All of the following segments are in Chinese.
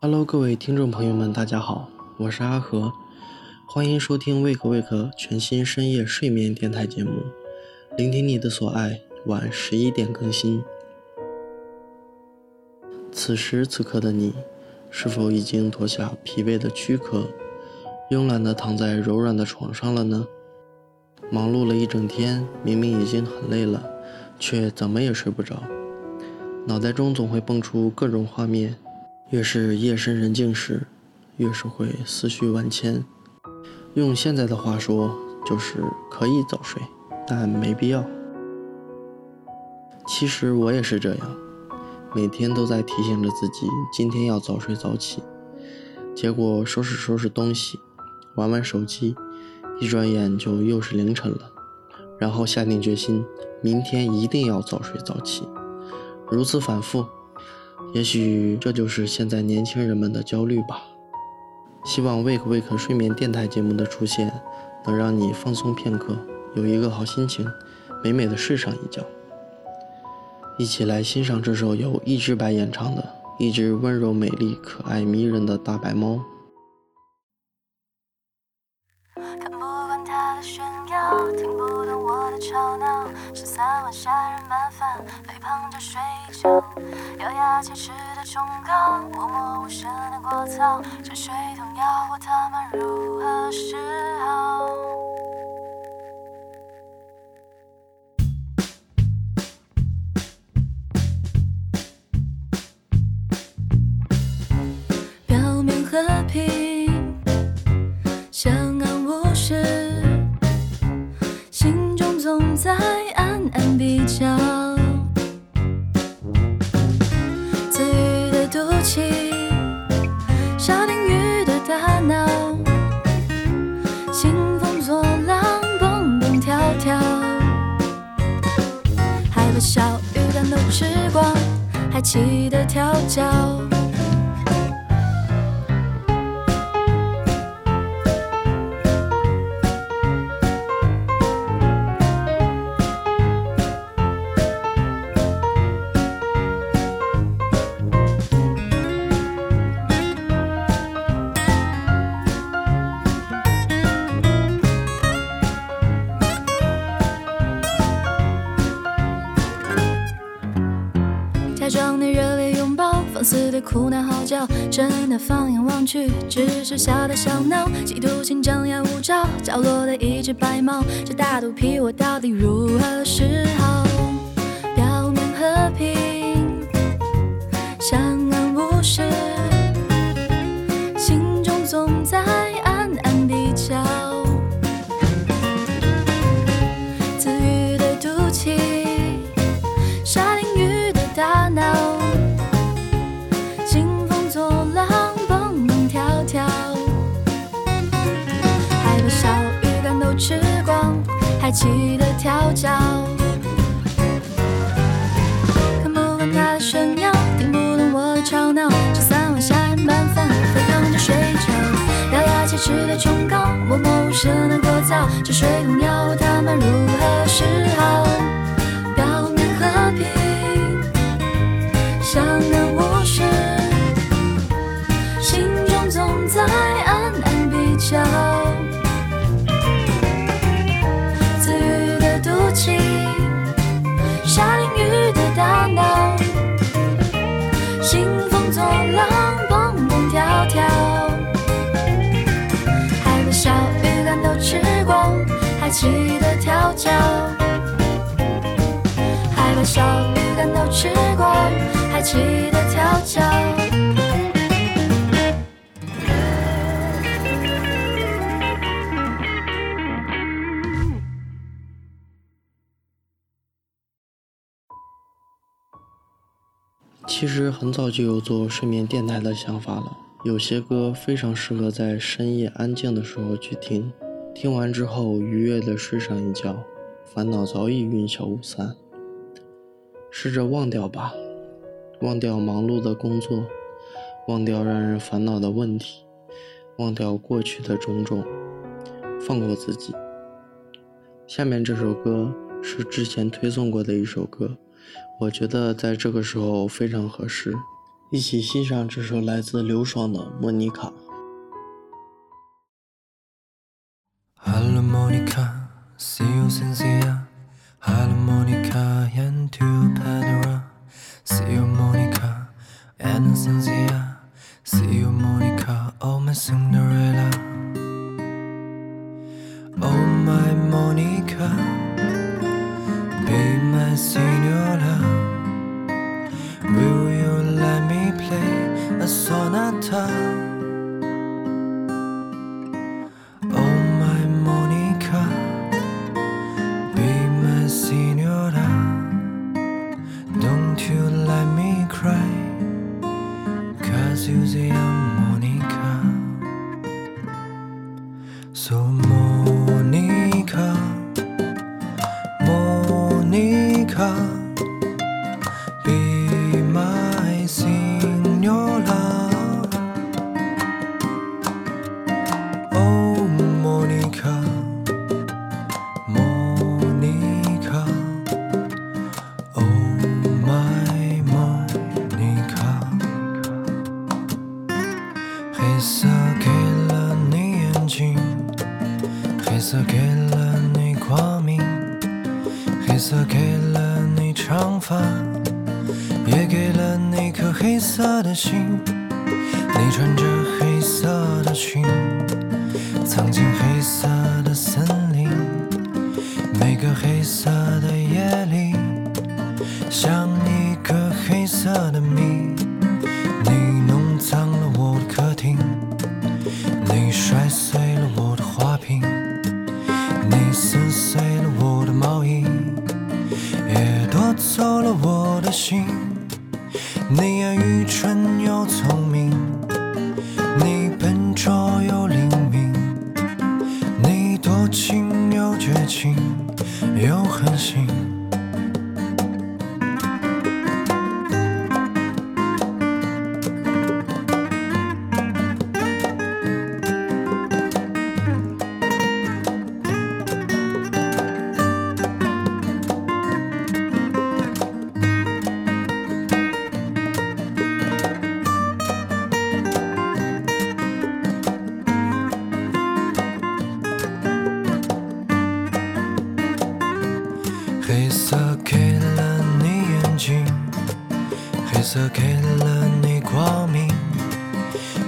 Hello，各位听众朋友们，大家好，我是阿和，欢迎收听 Wake Wake 全新深夜睡眠电台节目，聆听你的所爱，晚十一点更新。此时此刻的你，是否已经脱下疲惫的躯壳，慵懒地躺在柔软的床上了呢？忙碌了一整天，明明已经很累了，却怎么也睡不着，脑袋中总会蹦出各种画面。越是夜深人静时，越是会思绪万千。用现在的话说，就是可以早睡，但没必要。其实我也是这样，每天都在提醒着自己今天要早睡早起，结果收拾收拾东西，玩玩手机，一转眼就又是凌晨了。然后下定决心，明天一定要早睡早起，如此反复。也许这就是现在年轻人们的焦虑吧。希望 Wake Wake 睡眠电台节目的出现，能让你放松片刻，有一个好心情，美美的睡上一觉。一起来欣赏这首由一只白演唱的《一只温柔美丽、可爱迷人的大白猫》。看不懂我的吵闹，十三万杀人麻烦，肥胖着睡觉，咬牙切齿的忠告，默默无声的聒噪，这水桶要我他妈如何是好？气得跳假装的热烈拥抱，放肆的哭闹嚎叫，真的放眼望去，只是小打小闹，嫉妒心张牙舞爪，角落的一只白猫，这大肚皮我到底如何是好？表面和平，还气得跳脚，看不惯他的炫耀，听不懂我的吵闹，这三碗杀人拌饭，飞躺着睡觉，咬牙切齿的崇高，气得跳脚，还把小鱼干都吃光，还气得跳脚。其实很早就有做睡眠电台的想法了，有些歌非常适合在深夜安静的时候去听。听完之后，愉悦的睡上一觉，烦恼早已云消雾散。试着忘掉吧，忘掉忙碌的工作，忘掉让人烦恼的问题，忘掉过去的种种，放过自己。下面这首歌是之前推送过的一首歌，我觉得在这个时候非常合适，一起欣赏这首来自刘爽的《莫妮卡》。Senora. Will you let me play a sonata? 睛，黑色给了你光明，黑色给了你长发，也给了你颗黑色的心。你穿着黑色的裙。藏进黑色的森林，每个黑色给了你眼睛，黑色给了你光明，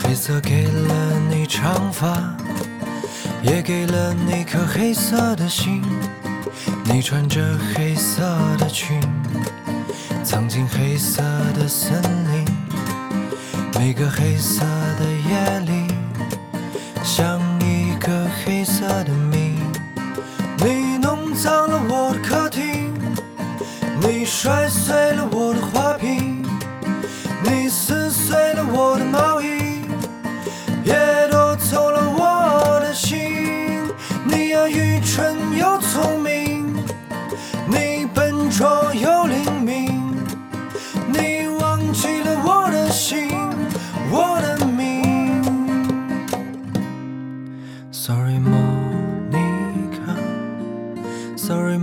黑色给了你长发，也给了你颗黑色的心。你穿着黑色的裙，藏进黑色的森林，每个黑色的夜里，像一个黑色的摔碎了我的花瓶，你撕碎了我的毛衣，也夺走了我的心。你呀，愚蠢又聪明，你笨拙又灵敏，你忘记了我的心，我的命。Sorry, Monica. Sorry,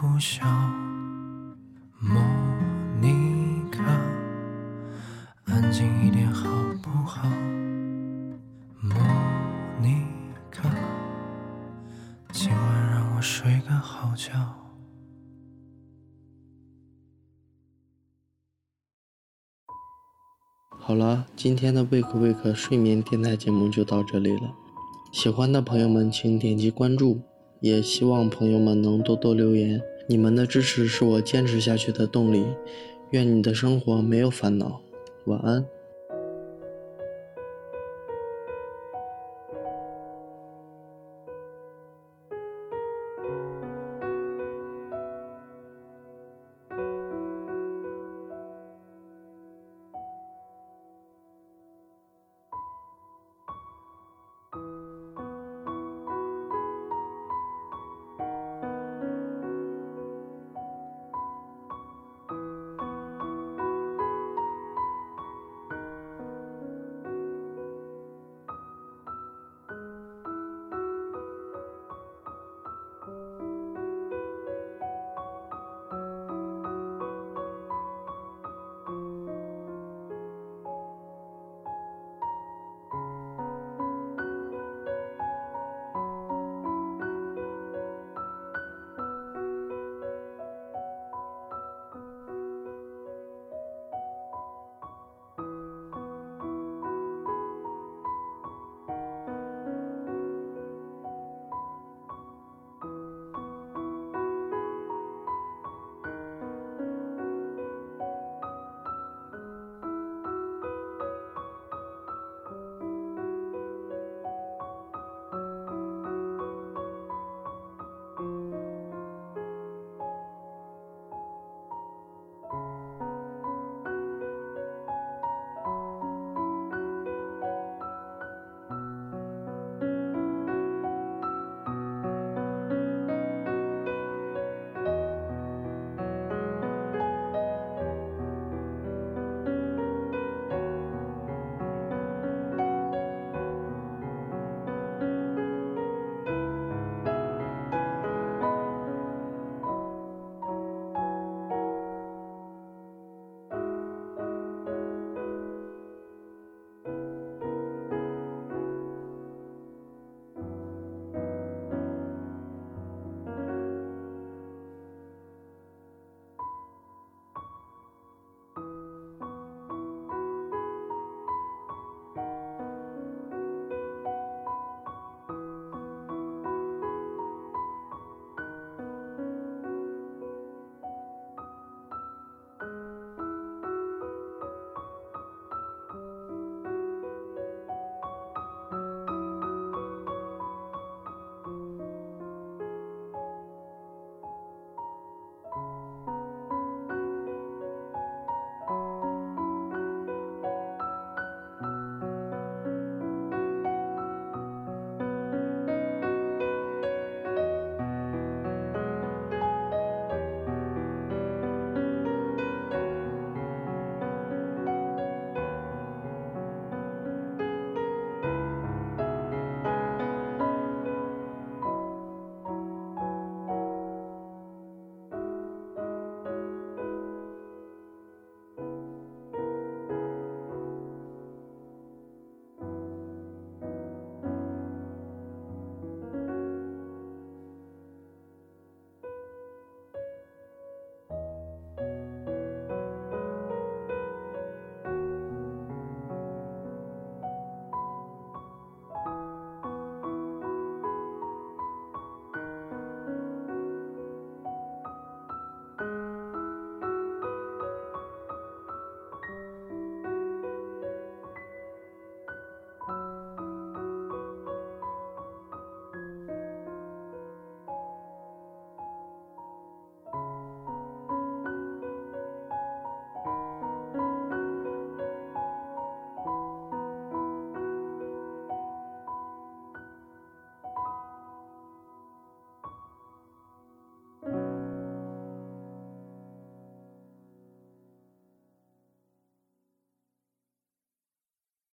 在哭笑。莫妮卡，安静一点好不好？莫妮卡。今晚让我睡个好觉。好了，今天的贝壳贝壳睡眠电台节目就到这里了。喜欢的朋友们请点击关注，也希望朋友们能多多留言。你们的支持是我坚持下去的动力。愿你的生活没有烦恼。晚安。